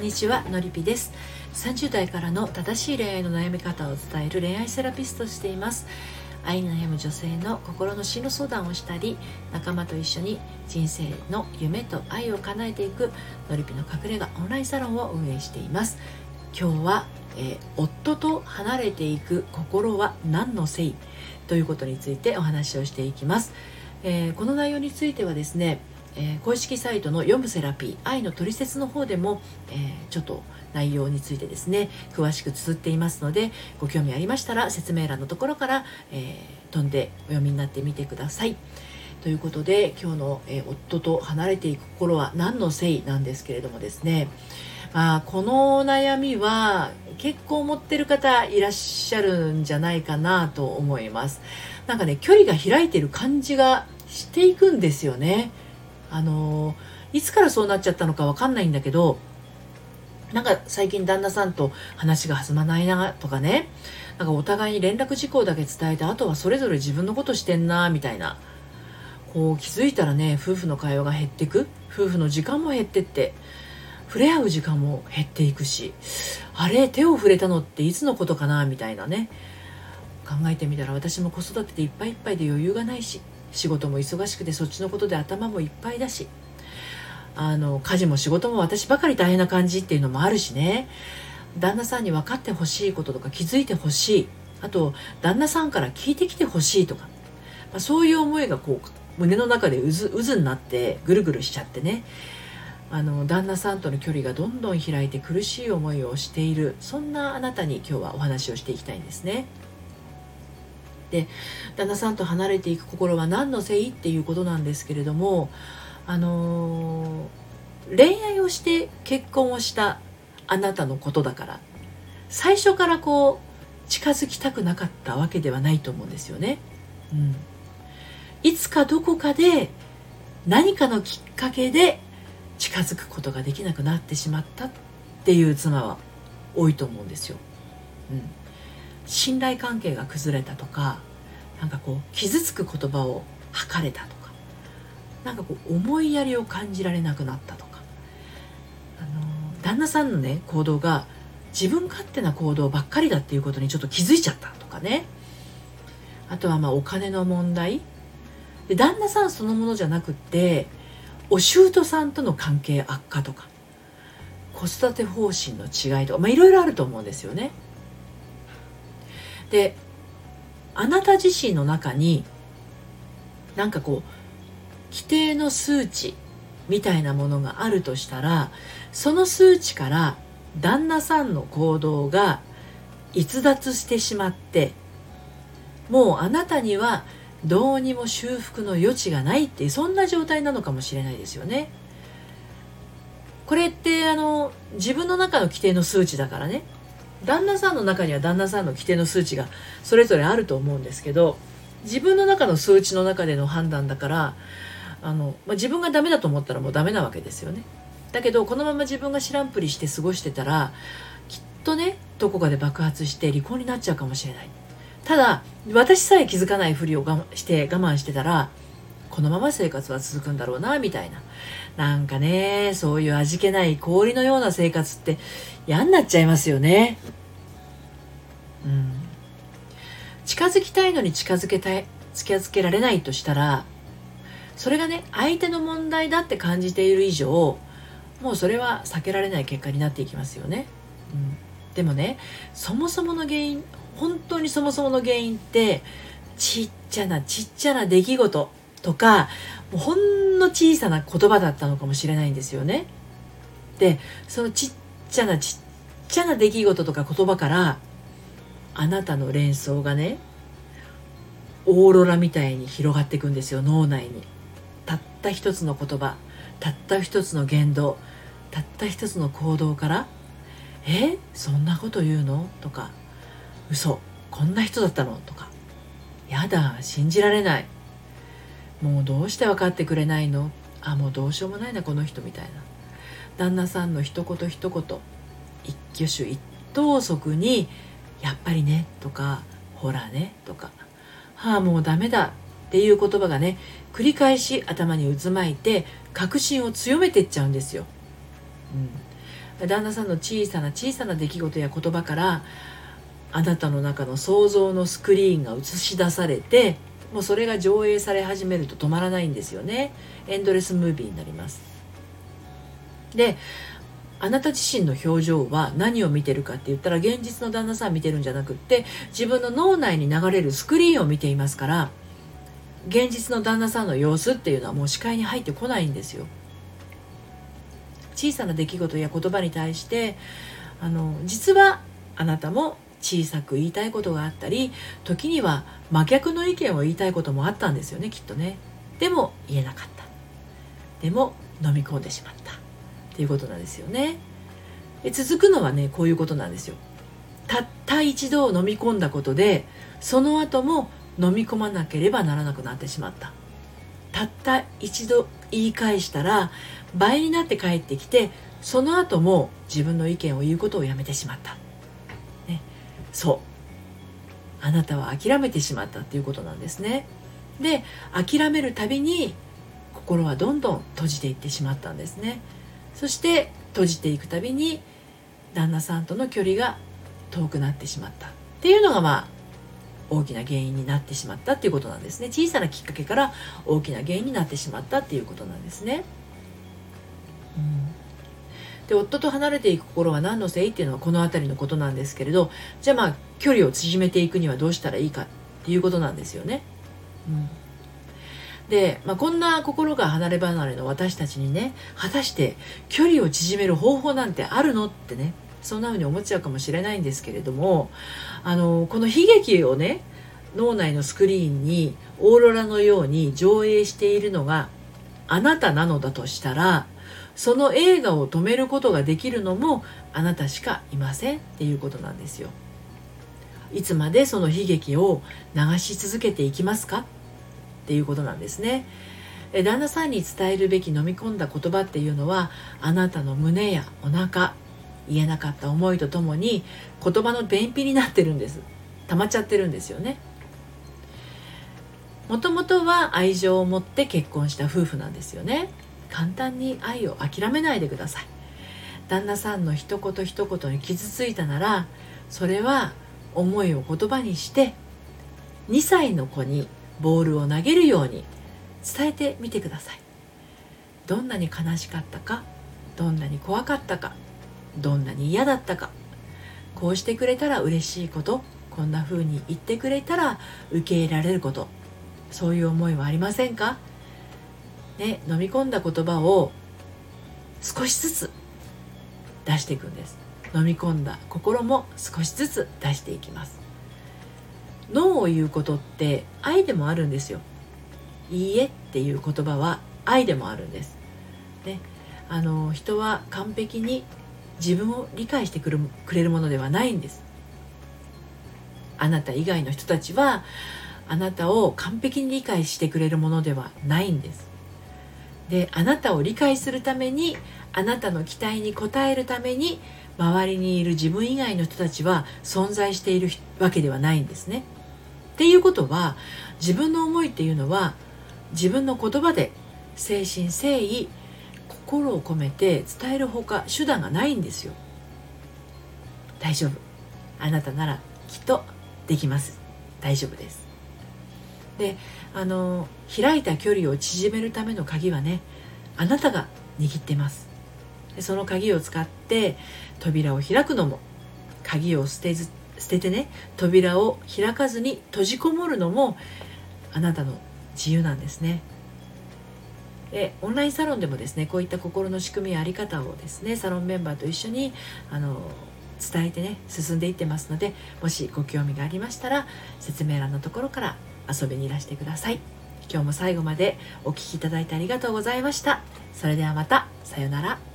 んにちはのりぴです。30代からの正しい恋愛の悩み方を伝える恋愛セラピストしています。愛に悩む女性の心の進路相談をしたり仲間と一緒に人生の夢と愛を叶えていくのりぴの隠れ家オンラインサロンを運営しています。今日は、えー、夫と離れていく心は何のせい？ということについてお話をしていきます、えー、この内容についてはですねえー、公式サイトの「読むセラピー愛のトリセツ」の方でも、えー、ちょっと内容についてですね詳しく綴っていますのでご興味ありましたら説明欄のところから、えー、飛んでお読みになってみてください。ということで今日の、え夫と離れていく心は何のせいなんですけれどもですねまあ、この悩みは結構持ってる方いらっしゃるんじゃないかなと思います。なんかね距離が開いてる感じがしていくんですよね。あのいつからそうなっちゃったのかわかんないんだけどなんか最近旦那さんと話が弾まないなとかね。なんかお互いに連絡事項だけ伝えてあとはそれぞれ自分のことしてんなみたいな。こう気づいたらね夫婦の会話が減ってく。夫婦の時間も減ってって。触れ合う時間も減っていくし。あれ手を触れたのっていつのことかなみたいなね。考えてみたら私も子育てでいっぱいいっぱいで余裕がないし。仕事も忙しくてそっちのことで頭もいっぱいだしあの家事も仕事も私ばかり大変な感じっていうのもあるしね。旦那さんに分かってほしいこととか気づいてほしい。あと旦那さんから聞いてきてほしいとか、まあ、そういう思いがこう胸の中で渦渦になってぐるぐるしちゃってね。あの旦那さんとの距離がどんどん開いて苦しい思いをしている。そんなあなたに今日はお話をしていきたいんですね。で旦那さんと離れていく心は何のせいっていうことなんですけれどもあのー、恋愛をして結婚をしたあなたのことだから最初からこう近づきたくなかったわけではないと思うんですよね。うん、いつかどこかで何かのきっかけで近づくことができなくなってしまったっていう妻は多いと思うんですよ。うん信頼関係が崩れたとかなんかこう傷つく言葉を吐かれたとかなんかこう思いやりを感じられなくなったとか。あの旦那さんのね行動が自分勝手な行動ばっかりだっていうことにちょっと気づいちゃったとかね。あとはまあお金の問題。で旦那さんそのものじゃなくってお舅さんとの関係悪化とか子育て方針の違いとかまあいろいろあると思うんですよね。であなた自身の中になんかこう規定の数値みたいなものがあるとしたらその数値から旦那さんの行動が逸脱してしまってもうあなたにはどうにも修復の余地がないっていうそんな状態なのかもしれないですよね。これってあの自分の中の規定の数値だからね旦那さんの中には旦那さんの規定の数値がそれぞれあると思うんですけど自分の中の数値の中での判断だからあの、まあ、自分がダメだと思ったらもうダメなわけですよね。だけどこのまま自分が知らんぷりして過ごしてたらきっとねどこかで爆発して離婚になっちゃうかもしれない。ただ私さえ気づかないふりを我慢して我慢してたらこのまま生活は続くんだろうなみたいななんかねそういう味気ない氷のような生活って嫌になっちゃいますよね。うん、近づきたいのに近づけたい近づけられないとしたらそれがね相手の問題だって感じている以上もうそれは避けられない結果になっていきますよね。うん、でもねそもそもの原因本当にそもそもの原因ってちっちゃなちっちゃな出来事とかもうほんの小さな言葉だったのかもしれないんですよね。でそのちっちゃなちっちゃな出来事とか言葉からあなたの連想がねオーロラみたいに広がっていくんですよ脳内にたった一つの言葉たった一つの言動たった一つの行動から「えそんなこと言うの?」とか「嘘こんな人だったの?」とか「やだ信じられないもうどうして分かってくれないの？あもうどうしようもないなこの人」みたいな。旦那さんの一言一言一挙手一投足にやっぱりねとかほらねとか。はあもうダメだっていう言葉がね繰り返し頭に渦巻いて確信を強めていっちゃうんですよ。うん。旦那さんの小さな小さな出来事や言葉からあなたの中の想像のスクリーンが映し出されてもうそれが上映され始めると止まらないんですよね。エンドレスムービーになります。であなた自身の表情は何を見てるかって言ったら現実の旦那さん見てるんじゃなくって自分の脳内に流れるスクリーンを見ていますから現実の旦那さんの様子っていうのはもう視界に入ってこないんですよ。小さな出来事や言葉に対してあの実はあなたも小さく言いたいことがあったり時には真逆の意見を言いたいこともあったんですよねきっとね。でも言えなかった。でも飲み込んでしまった。っていうことなんですよね。で続くのはねこういうことなんですよ。たった一度飲み込んだことでその後も飲み込まなければならなくなってしまった。たった一度言い返したら倍になって帰ってきてその後も自分の意見を言うことをやめてしまった、そう。あなたは諦めてしまったっていうことなんですね。で諦めるたびに心はどんどん閉じていってしまったんですね。そして閉じていくたびに旦那さんとの距離が遠くなってしまった。っていうのがまあ大きな原因になってしまったっていうことなんですね。小さなきっかけから大きな原因になってしまったっていうことなんですね。うん、で夫と離れていく心は何のせい？っていうのはこの辺りのことなんですけれどじゃあまあ距離を縮めていくにはどうしたらいいかっていうことなんですよね。うんで、まあ、こんな心が離れ離れの私たちにね果たして距離を縮める方法なんてあるのってねそんな風に思っちゃうかもしれないんですけれどもあのこの悲劇をね脳内のスクリーンにオーロラのように上映しているのがあなたなのだとしたらその映画を止めることができるのもあなたしかいませんっていうことなんですよ。いつまでその悲劇を流し続けていきますか？っていうことなんですね。旦那さんに伝えるべき飲み込んだ言葉っていうのはあなたの胸やお腹言えなかった思いとともに言葉の便秘になってるんです溜まっちゃってるんですよねもともとは愛情を持って結婚した夫婦なんですよね。簡単に愛を諦めないでください。旦那さんの一言一言に傷ついたならそれは思いを言葉にして2歳の子にボールを投げるように伝えてみてください。どんなに悲しかったかどんなに怖かったかどんなに嫌だったか。こうしてくれたら嬉しいことこんな風に言ってくれたら受け入れられること。そういう思いはありませんか？ね飲み込んだ言葉を少しずつ出していくんです。飲み込んだ心も少しずつ出していきます。ノーを言うことって愛でもあるんですよ。いいえっていう言葉は愛でもあるんです。ねあの人は完璧に自分を理解してくるくれるものではないんです。あなた以外の人たちはあなたを完璧に理解してくれるものではないんです。であなたを理解するためにあなたの期待に応えるために周りにいる自分以外の人たちは存在しているわけではないんですね。っていうことは自分の思いっていうのは自分の言葉で誠心誠意心を込めて伝えるほか手段がないんですよ。大丈夫。あなたならきっとできます。大丈夫です。であの開いた距離を縮めるための鍵はねあなたが握ってます。でその鍵を使って扉を開くのも鍵を捨てず捨ててね扉を開かずに閉じこもるのもあなたの自由なんですね。でオンラインサロンでもですねこういった心の仕組みやあり方をですねサロンメンバーと一緒にあの伝えてね進んでいってますのでもしご興味がありましたら説明欄のところから遊びにいらしてください。今日も最後までお聴きいただいてありがとうございました。それではまた。さようなら。